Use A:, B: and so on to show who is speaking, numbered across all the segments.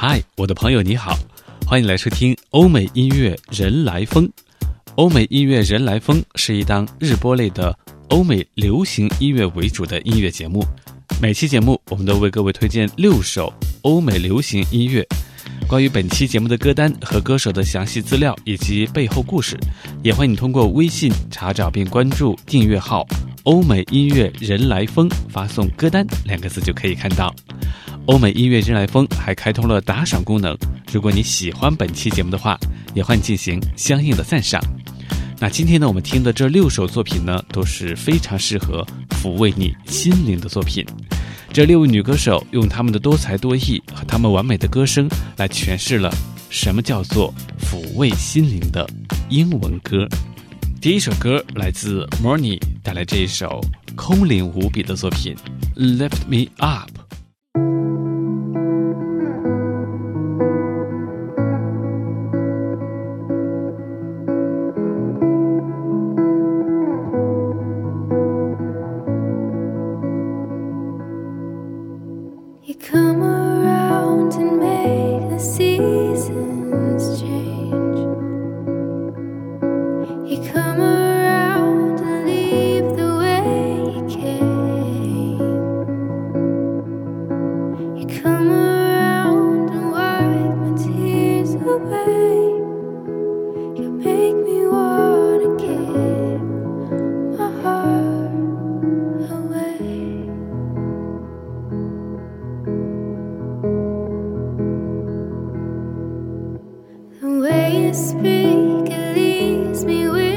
A: 嗨，我的朋友你好，欢迎来收听欧美音乐人来疯。欧美音乐人来疯是一档日播类的欧美流行音乐为主的音乐节目。每期节目，我们都为各位推荐六首欧美流行音乐。关于本期节目的歌单和歌手的详细资料以及背后故事，也欢迎你通过微信查找并关注订阅号“欧美音乐人来疯”，发送“歌单”两个字就可以看到。欧美音乐人来疯还开通了打赏功能，如果你喜欢本期节目的话，也欢迎进行相应的赞赏。那今天呢，我们听的这六首作品呢，都是非常适合抚慰你心灵的作品。这六位女歌手用她们的多才多艺和她们完美的歌声，来诠释了什么叫做抚慰心灵的英文歌。第一首歌来自 Morning 带来这一首空灵无比的作品《Lift Me Up》。speak, it leaves me with.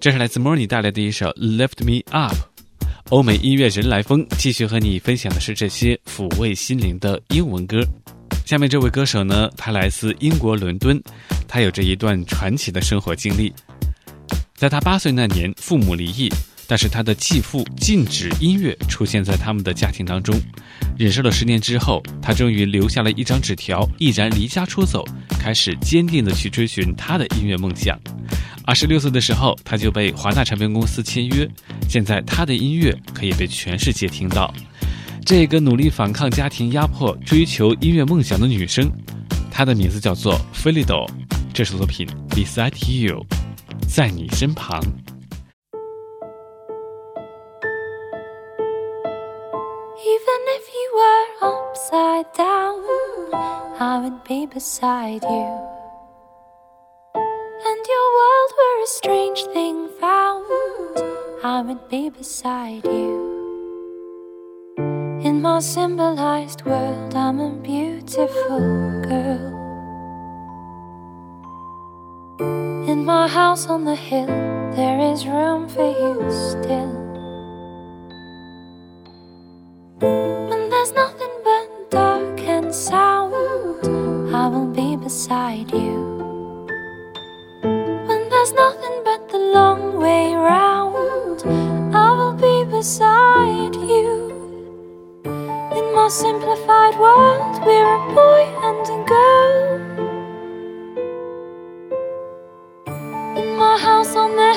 A: 这是来自 Morning 带来的一首《Lift Me Up》。欧美音乐人来风继续和你分享的是这些抚慰心灵的英文歌。下面这位歌手呢，他来自英国伦敦，他有着一段传奇的生活经历。在他八岁那年，父母离异，但是他的继父禁止音乐出现在他们的家庭当中。忍受了十年之后，他终于留下了一张纸条，毅然离家出走，开始坚定地去追寻他的音乐梦想。二十六岁的时候，他就被华纳唱片公司签约，现在他的音乐可以被全世界听到。这个努力反抗家庭压迫、追求音乐梦想的女生，她的名字叫做菲利朵。这首作品《Beside You》。在你身旁。
B: Even if you were upside down, I would be beside you. And your world were a strange thing found, I would be beside you. In my symbolized world, I'm a beautiful girl. In my house on the hill, there is room for you still.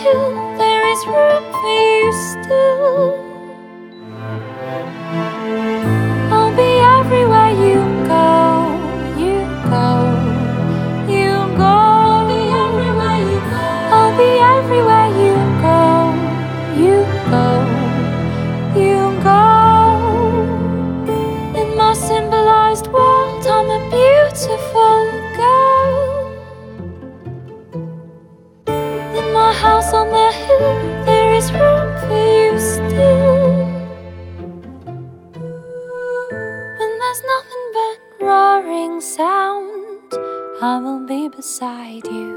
B: Hill, there is room for you still. You.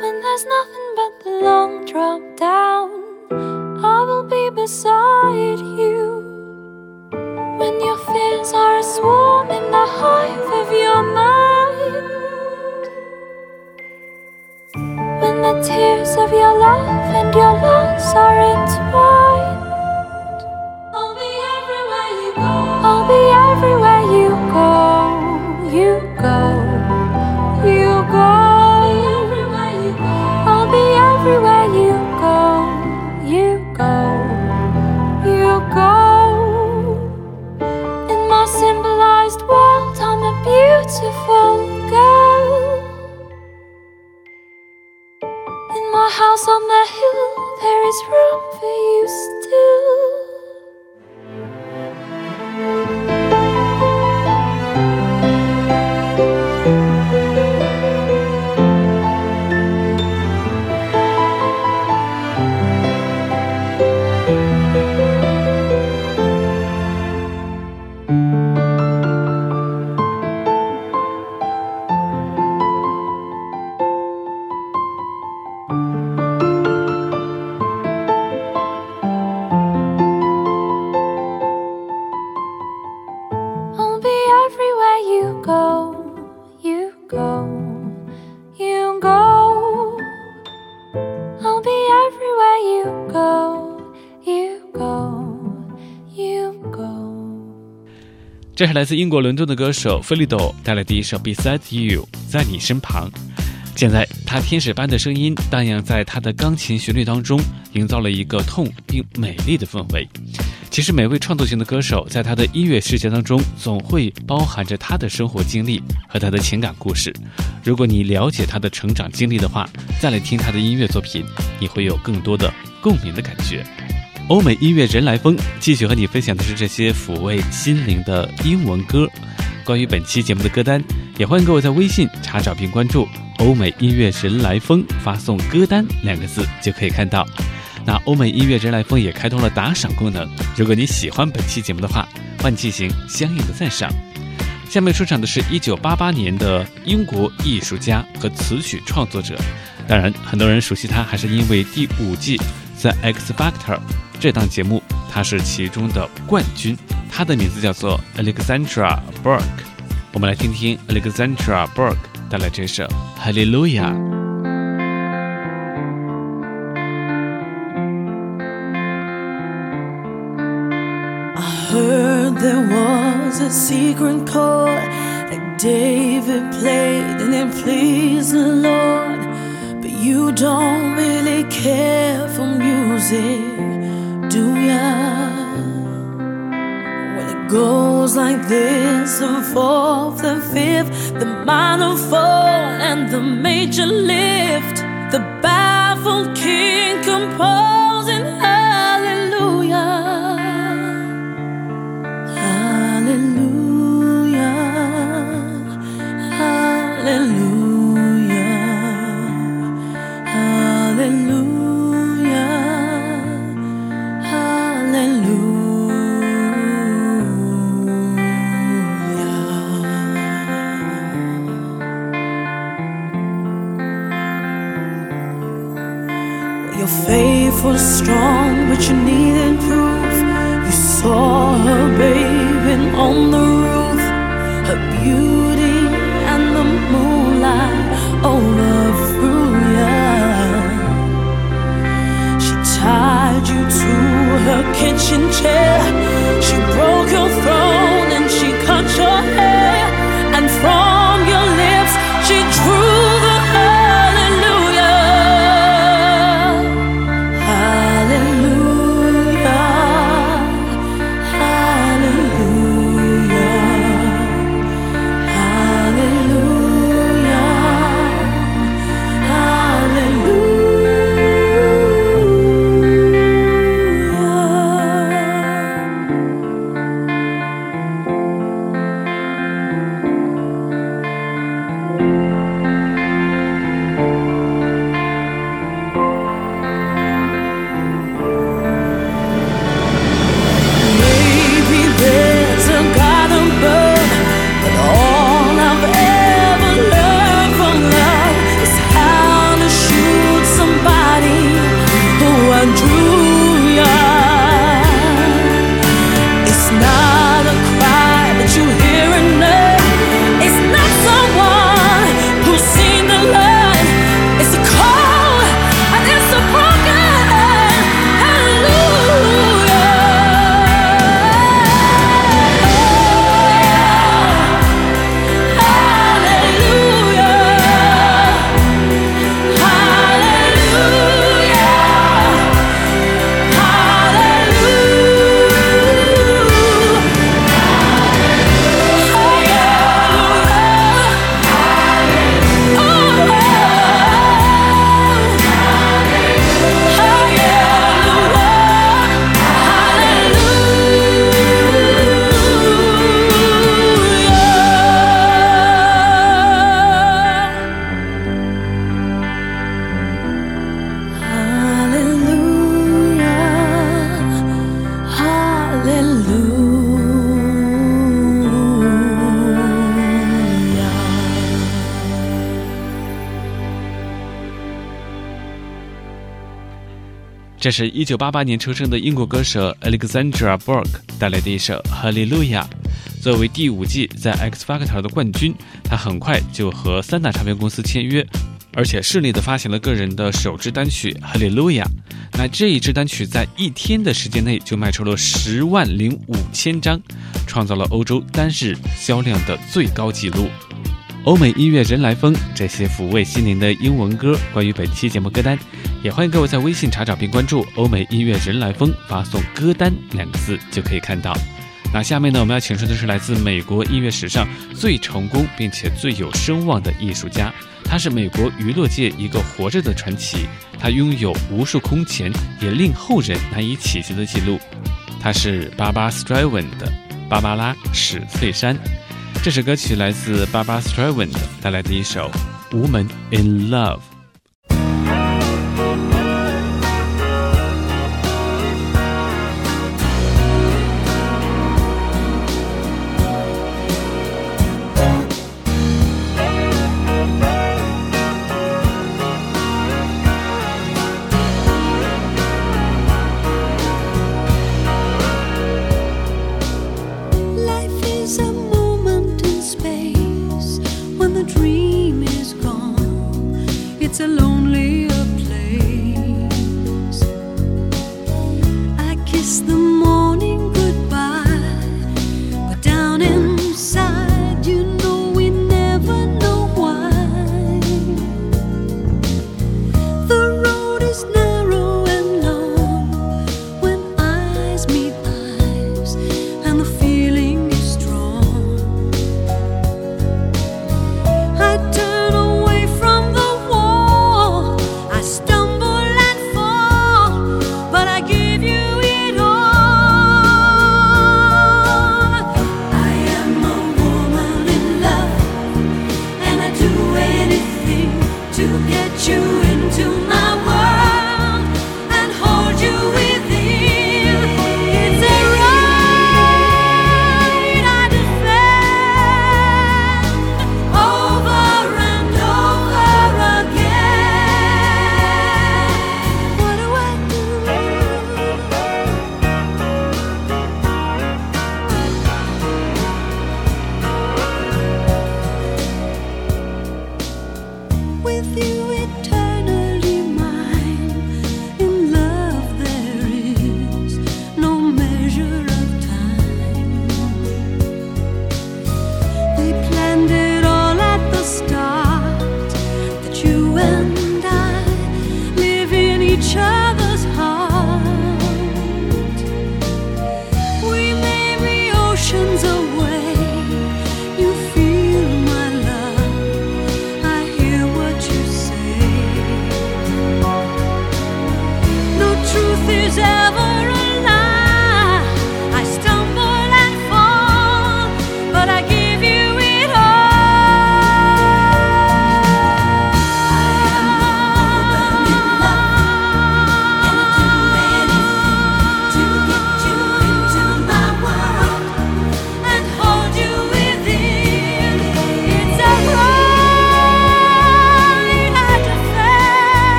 B: When there's nothing but the long drop down, I will be beside you. When your fears are a swarm in the hive of your mind. When the tears of your love and your loss are entwined,
A: 这是来自英国伦敦的歌手菲利朵带来的一首《Beside You》，在你身旁。现在，他天使般的声音荡漾在他的钢琴旋律当中，营造了一个痛并美丽的氛围。其实，每位创作型的歌手在他的音乐世界当中，总会包含着他的生活经历和他的情感故事。如果你了解他的成长经历的话，再来听他的音乐作品，你会有更多的共鸣的感觉。欧美音乐人来风继续和你分享的是这些抚慰心灵的英文歌。关于本期节目的歌单，也欢迎各位在微信查找并关注“欧美音乐人来风”，发送“歌单”两个字就可以看到。那欧美音乐人来风也开通了打赏功能，如果你喜欢本期节目的话，欢迎进行相应的赞赏。下面出场的是一九八八年的英国艺术家和词曲创作者，当然，很多人熟悉他还是因为第五季《The X Factor》这档节目，他是其中的冠军。他的名字叫做 Alexandra Burke。我们来听听 Alexandra Burke 带来这首《Hallelujah》。
C: heard there was a secret chord that David played and it pleased the Lord. You don't really care for music, do ya? Well, it goes like this the fourth, the fifth, the minor fall, and the major lift. The baffled king composing Your faith was strong, but you needed proof. You saw her bathing on the roof, her beauty and the moonlight overthrew ya. She tied you to her kitchen chair. She broke your throne and she cut your
A: 这是一九八八年出生的英国歌手 Alexandra Burke 带来的一首《Hallelujah》。作为第五季在 X Factor 的冠军，他很快就和三大唱片公司签约，而且顺利的发行了个人的首支单曲《Hallelujah》。那这一支单曲在一天的时间内就卖出了十万零五千张，创造了欧洲单日销量的最高纪录。欧美音乐人来疯，这些抚慰心灵的英文歌。关于本期节目歌单，也欢迎各位在微信查找并关注“欧美音乐人来疯”，发送“歌单”两个字就可以看到。那下面呢，我们要请出的是来自美国音乐史上最成功并且最有声望的艺术家，他是美国娱乐界一个活着的传奇，他拥有无数空前也令后人难以企及的记录。他是芭芭 Streisand 的芭芭拉史翠珊。这首歌曲来自 Baba stravind 带来的一首《Woman in Love》。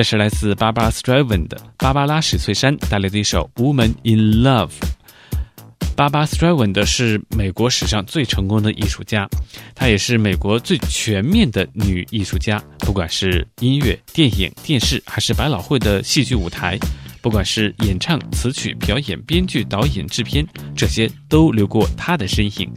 A: 这是来自芭芭拉·斯 v 文的芭芭拉史翠珊带来的一首《Woman in Love》。芭芭拉·斯 v 文的是美国史上最成功的艺术家，她也是美国最全面的女艺术家。不管是音乐、电影、电视，还是百老汇的戏剧舞台，不管是演唱、词曲、表演、编剧、导演、制片，这些都留过她的身影。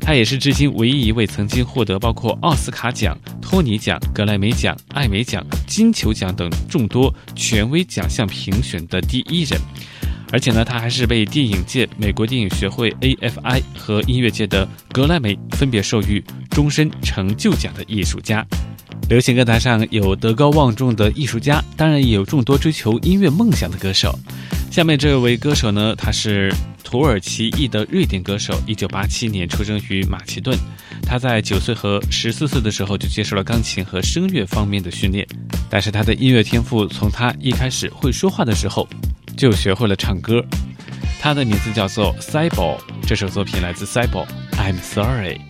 A: 他也是至今唯一一位曾经获得包括奥斯卡奖、托尼奖、格莱美奖、艾美奖、金球奖等众多权威奖项评选的第一人。而且呢，他还是被电影界美国电影学会 AFI 和音乐界的格莱美分别授予终身成就奖的艺术家。流行歌坛上有德高望重的艺术家，当然也有众多追求音乐梦想的歌手。下面这位歌手呢，他是土耳其裔的瑞典歌手，一九八七年出生于马其顿。他在九岁和十四岁的时候就接受了钢琴和声乐方面的训练，但是他的音乐天赋从他一开始会说话的时候就学会了唱歌。他的名字叫做 Cybo，这首作品来自 Cybo，I'm sorry。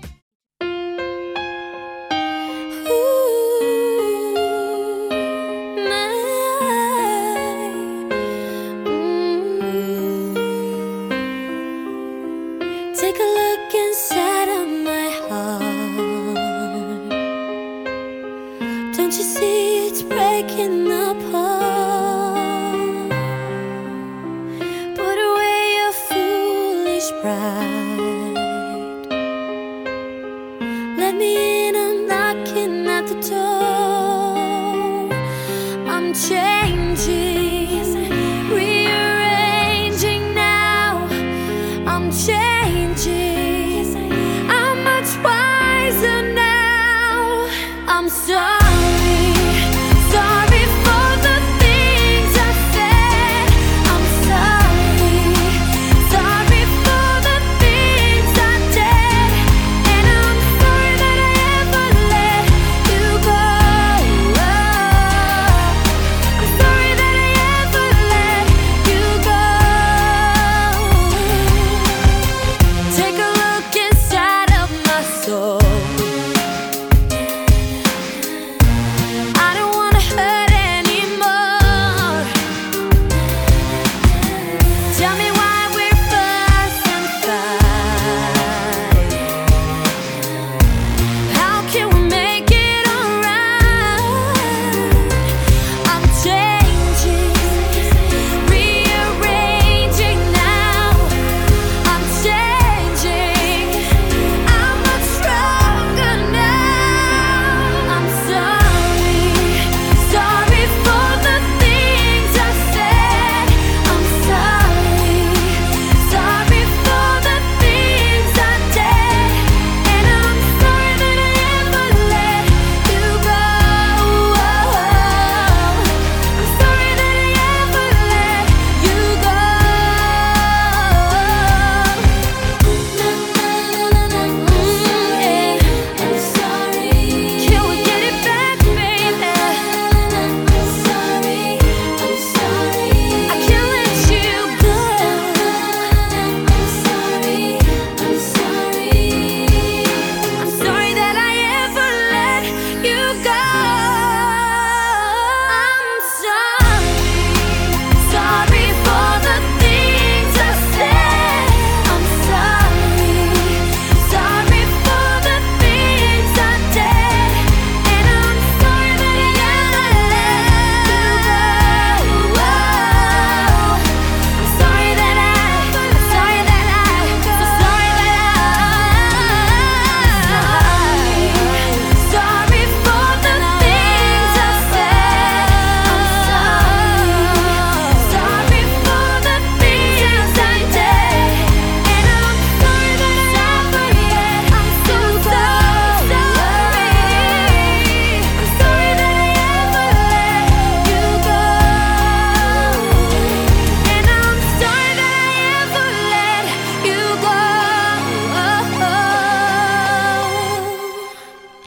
C: sprout.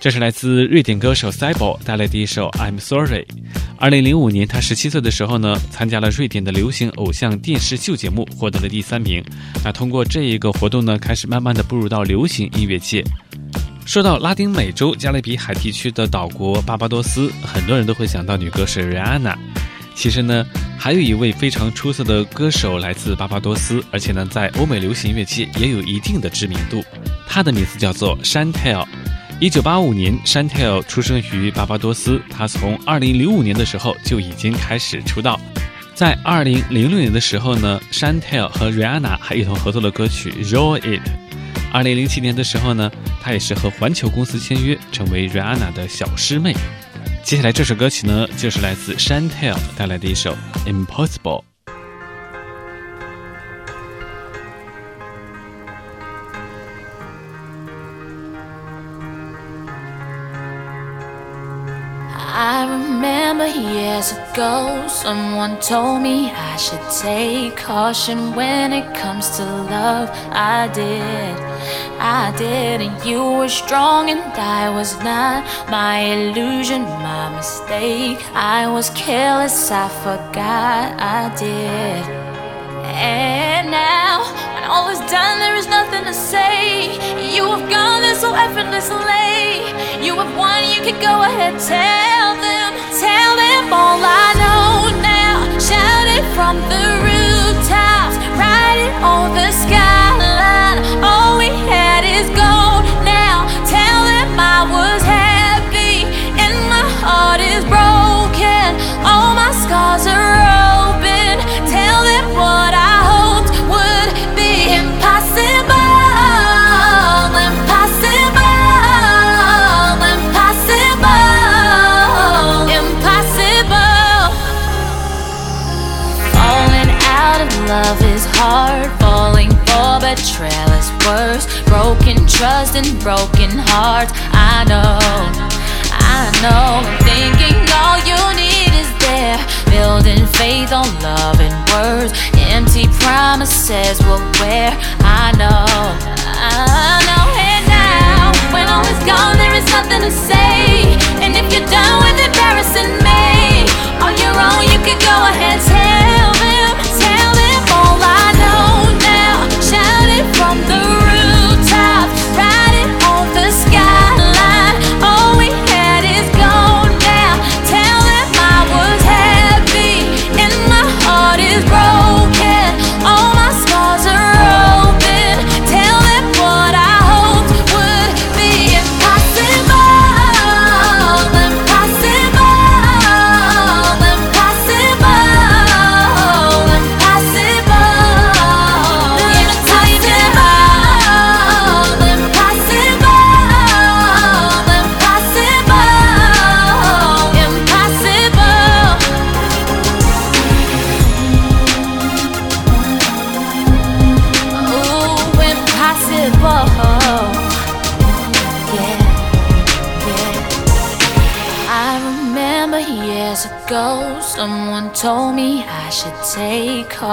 A: 这是来自瑞典歌手 Cybo 带来的一首《I'm Sorry》。二零零五年，他十七岁的时候呢，参加了瑞典的流行偶像电视秀节目，获得了第三名。那通过这一个活动呢，开始慢慢的步入到流行音乐界。说到拉丁美洲加勒比海地区的岛国巴巴多斯，很多人都会想到女歌手 Rihanna。其实呢，还有一位非常出色的歌手来自巴巴多斯，而且呢，在欧美流行乐界也有一定的知名度。他的名字叫做 Chantel。一九八五年，Shantel 出生于巴巴多斯。他从二零零五年的时候就已经开始出道。在二零零六年的时候呢，Shantel 和 Rihanna 还一同合作了歌曲《Roll It》。二零零七年的时候呢，他也是和环球公司签约，成为 Rihanna 的小师妹。接下来这首歌曲呢，就是来自 Shantel 带来的一首《Impossible》。
B: Years ago, someone told me I should take caution when it comes to love. I did, I did, and you were strong and I was not. My illusion, my mistake. I was careless, I forgot I did. And now, when all is done, there is nothing to say. You have gone there so effortlessly. You have won, you can go ahead, tell betrayal is worse. Broken trust and broken hearts. I know, I know. Thinking all you need is there. Building faith on love and words. Empty promises will wear. I know, I know. And now, when all is gone, there is nothing to say.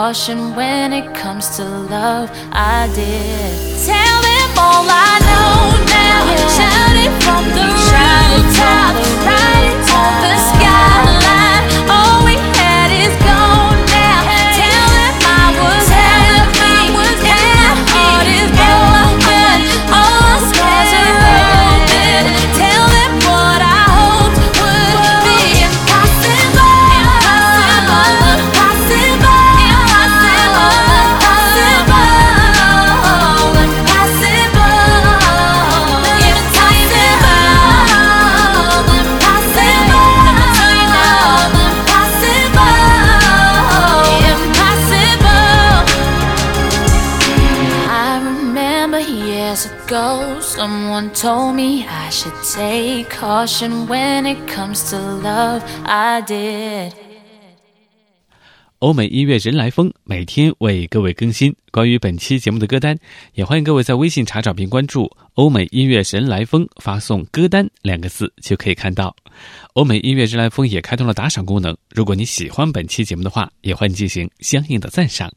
B: Caution when it comes to love. I did. Tell them all I know now. Shout it from the rooftop, right caution when it comes to love. I did.
A: 欧美音乐人来疯每天为各位更新关于本期节目的歌单，也欢迎各位在微信查找并关注“欧美音乐人来疯”，发送“歌单”两个字就可以看到。欧美音乐人来疯也开通了打赏功能，如果你喜欢本期节目的话，也欢迎进行相应的赞赏。